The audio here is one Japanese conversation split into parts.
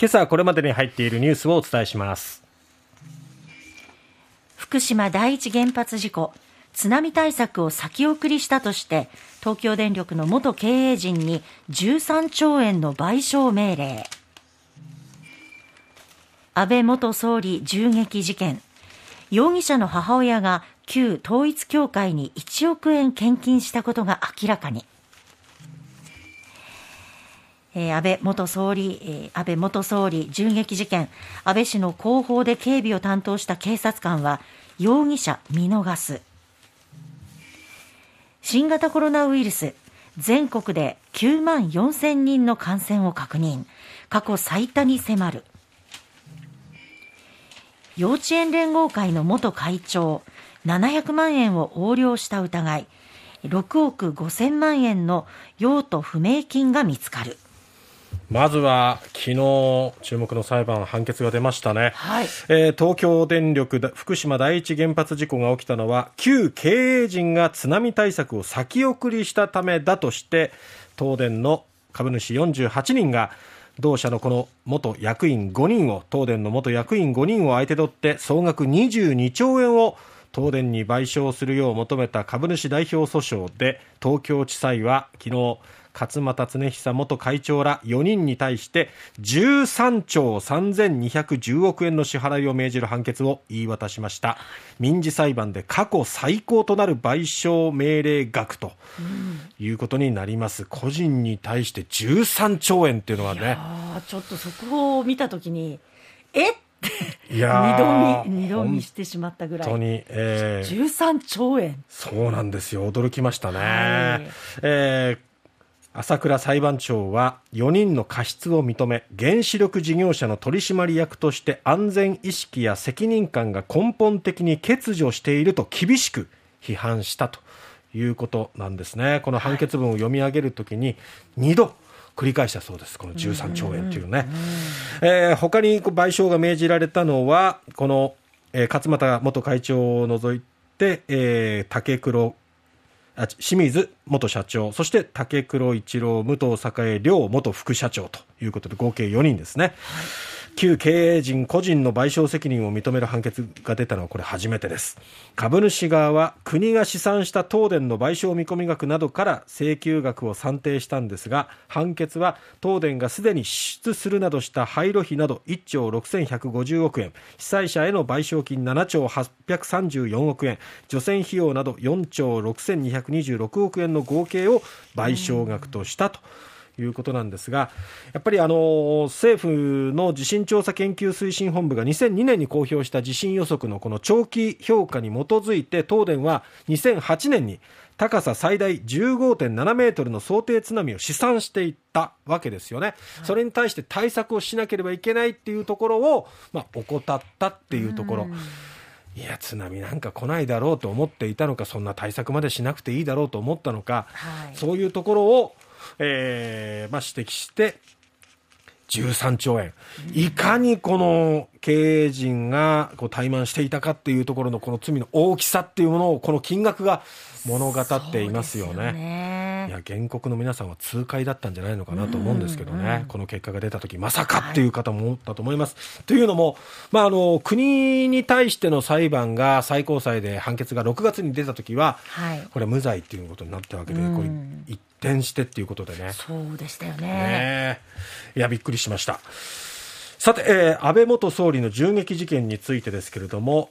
今朝これまでに入っているニュースをお伝えします。福島第一原発事故津波対策を先送りしたとして東京電力の元経営陣に13兆円の賠償命令。安倍元総理銃撃事件。容疑者の母親が旧統一教会に1億円献金したことが明らかに。えー、安倍元総理、えー、安倍元総理銃撃事件、安倍氏の後方で警備を担当した警察官は、容疑者見逃す。新型コロナウイルス、全国で9万4000人の感染を確認。過去最多に迫る。幼稚園連合会の元会長、700万円を横領した疑い、6億5000万円の用途不明金が見つかる。まずは昨日注目の裁判判決が出ましたね、はい、えー、東京電力福島第一原発事故が起きたのは旧経営陣が津波対策を先送りしたためだとして東電の株主48人が同社のこの元役員5人を東電の元役員5人を相手取って総額22兆円を東電に賠償するよう求めた株主代表訴訟で東京地裁は昨日勝俣恒久元会長ら4人に対して13兆3210億円の支払いを命じる判決を言い渡しました。民事裁判で過去最高となる賠償命令額ということになります、個人に対して13兆円っていうのはね。ちょっと速報を見たときにえっ？いや二度見二度見してしまったぐらい。本当に、えー、13兆円。そうなんですよ。驚きましたね、はい、えー朝倉裁判長は4人の過失を認め原子力事業者の取締役として安全意識や責任感が根本的に欠如していると厳しく批判したということなんですね。この判決文を読み上げるときに2度繰り返したそうです。この13兆円というね、えー、他に賠償が命じられたのはこの、えー、勝俣元会長を除いて、えー、竹黒清水元社長、そして竹黒一郎、武藤栄両元副社長ということで合計4人ですね。はい旧経営陣個人の賠償責任を認める判決が出たのはこれ初めてです株主側は国が試算した東電の賠償見込み額などから請求額を算定したんですが判決は東電がすでに支出するなどした廃炉費など1兆6150億円被災者への賠償金7兆834億円除染費用など4兆6226億円の合計を賠償額としたと。うんいうことなんですが、やっぱりあの政府の地震調査研究推進本部が2002年に公表した地震予測のこの長期評価に基づいて、東電は2008年に高さ最大15.7メートルの想定津波を試算していったわけですよね、それに対して対策をしなければいけないっていうところを、まあ、怠ったっていうところ。いや津波なんか来ないだろうと思っていたのかそんな対策までしなくていいだろうと思ったのか、はい、そういうところをえーまあ、指摘して13兆円、いかにこの経営陣がこう怠慢していたかっていうところのこの罪の大きさっていうものをこの金額が物語っていますよね。ねいや原告の皆さんは痛快だったんじゃないのかなと思うんですけどね、うんうん、この結果が出た時まさかっていう方も思ったと思います。はい、というのも、まあ、あの国に対しての裁判が最高裁で判決が6月に出た時は、はい、これ無罪っていうことになったわけで、うん、これ一転してっていうことでね。そうでしたよね。ねいやびっくりしました。さて、えー、安倍元総理の銃撃事件についてですけれども、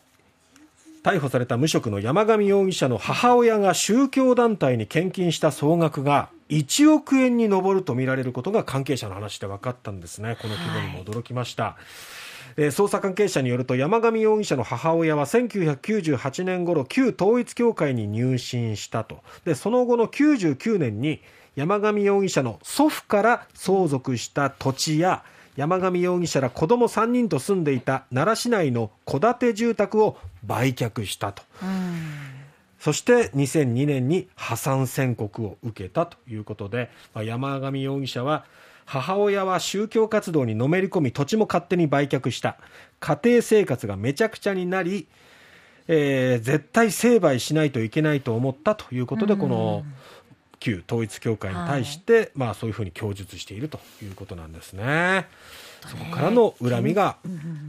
逮捕された無職の山上容疑者の母親が宗教団体に献金した総額が1億円に上るとみられることが関係者の話で分かったんですね。この規模にも驚きました。はいえー、捜査関係者によると山上容疑者の母親は1998年頃旧統一教会に入信したとでその後の99年に山上容疑者の祖父から相続した土地や山上容疑者ら子供3人と住んでいた奈良市内の戸建て住宅を売却したと。そして2002年に破産宣告を受けたということで、まあ、山上容疑者は母親は宗教活動にのめり込み土地も勝手に売却した。家庭生活がめちゃくちゃになり、えー、絶対成敗しないといけないと思ったということで、この旧統一教会に対して、はい、まあ、そういうふうに供述しているということなんですね。そこからの恨みが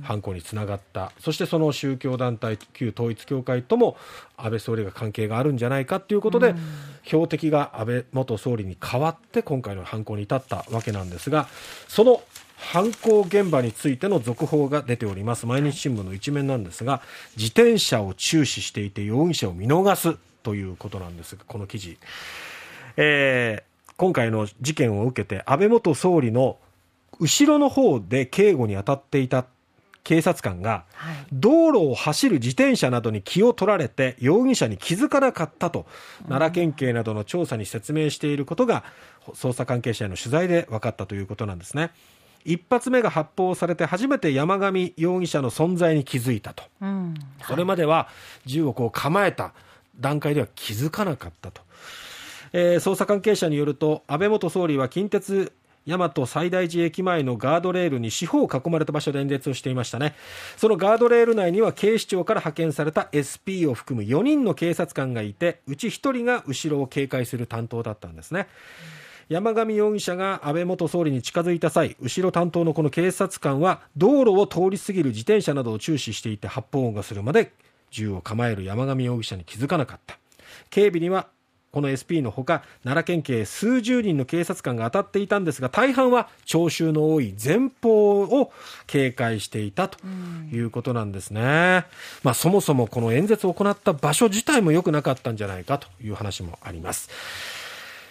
犯行につながった、そしてその宗教団体旧統一教会とも安倍総理が関係があるんじゃないかということで、うん、標的が安倍元総理に代わって今回の犯行に至ったわけなんですがその犯行現場についての続報が出ております。毎日新聞の一面なんですが自転車を注視していて容疑者を見逃すということなんですがこの記事、えー、今回の事件を受けて安倍元総理の後ろの方で警護に当たっていた警察官が、道路を走る自転車などに気を取られて容疑者に気づかなかったと、奈良県警などの調査に説明していることが捜査関係者への取材で分かったということなんですね。一発目が発砲されて初めて山上容疑者の存在に気づいたと、うん。はい、それまでは銃をこう構えた段階では気づかなかったと、えー、捜査関係者によると安倍元総理は近鉄大和西大寺駅前のガードレールに四方を囲まれた場所で演説をしていましたね。そのガードレール内には警視庁から派遣された SP を含む4人の警察官がいてうち1人が後ろを警戒する担当だったんですね、山上容疑者が安倍元総理に近づいた際後ろ担当のこの警察官は道路を通り過ぎる自転車などを注視していて発砲音がするまで銃を構える山上容疑者に気づかなかった。警備にはこの SP のほか奈良県警数十人の警察官が当たっていたんですが大半は聴衆の多い前方を警戒していたということなんですね、まあ、そもそもこの演説を行った場所自体も良くなかったんじゃないかという話もあります。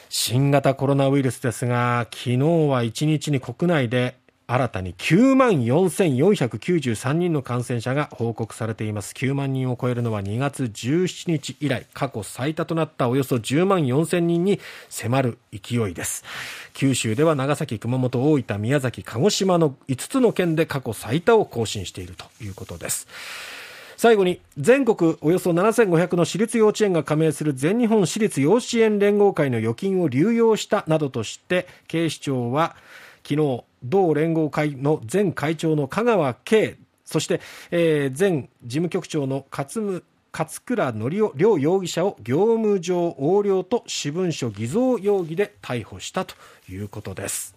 新型コロナウイルスですが昨日は1日に国内で新たに9万4493人の感染者が報告されています。9万人を超えるのは2月17日以来過去最多となったおよそ10万4000人に迫る勢いです。九州では長崎熊本大分宮崎鹿児島の5つの県で過去最多を更新しているということです。最後に全国およそ7500の私立幼稚園が加盟する全日本私立幼稚園連合会の預金を流用したなどとして警視庁は昨日同連合会の前会長の香川圭そして、えー、前事務局長の勝勝倉則夫両容疑者を業務上横領と私文書偽造容疑で逮捕したということです。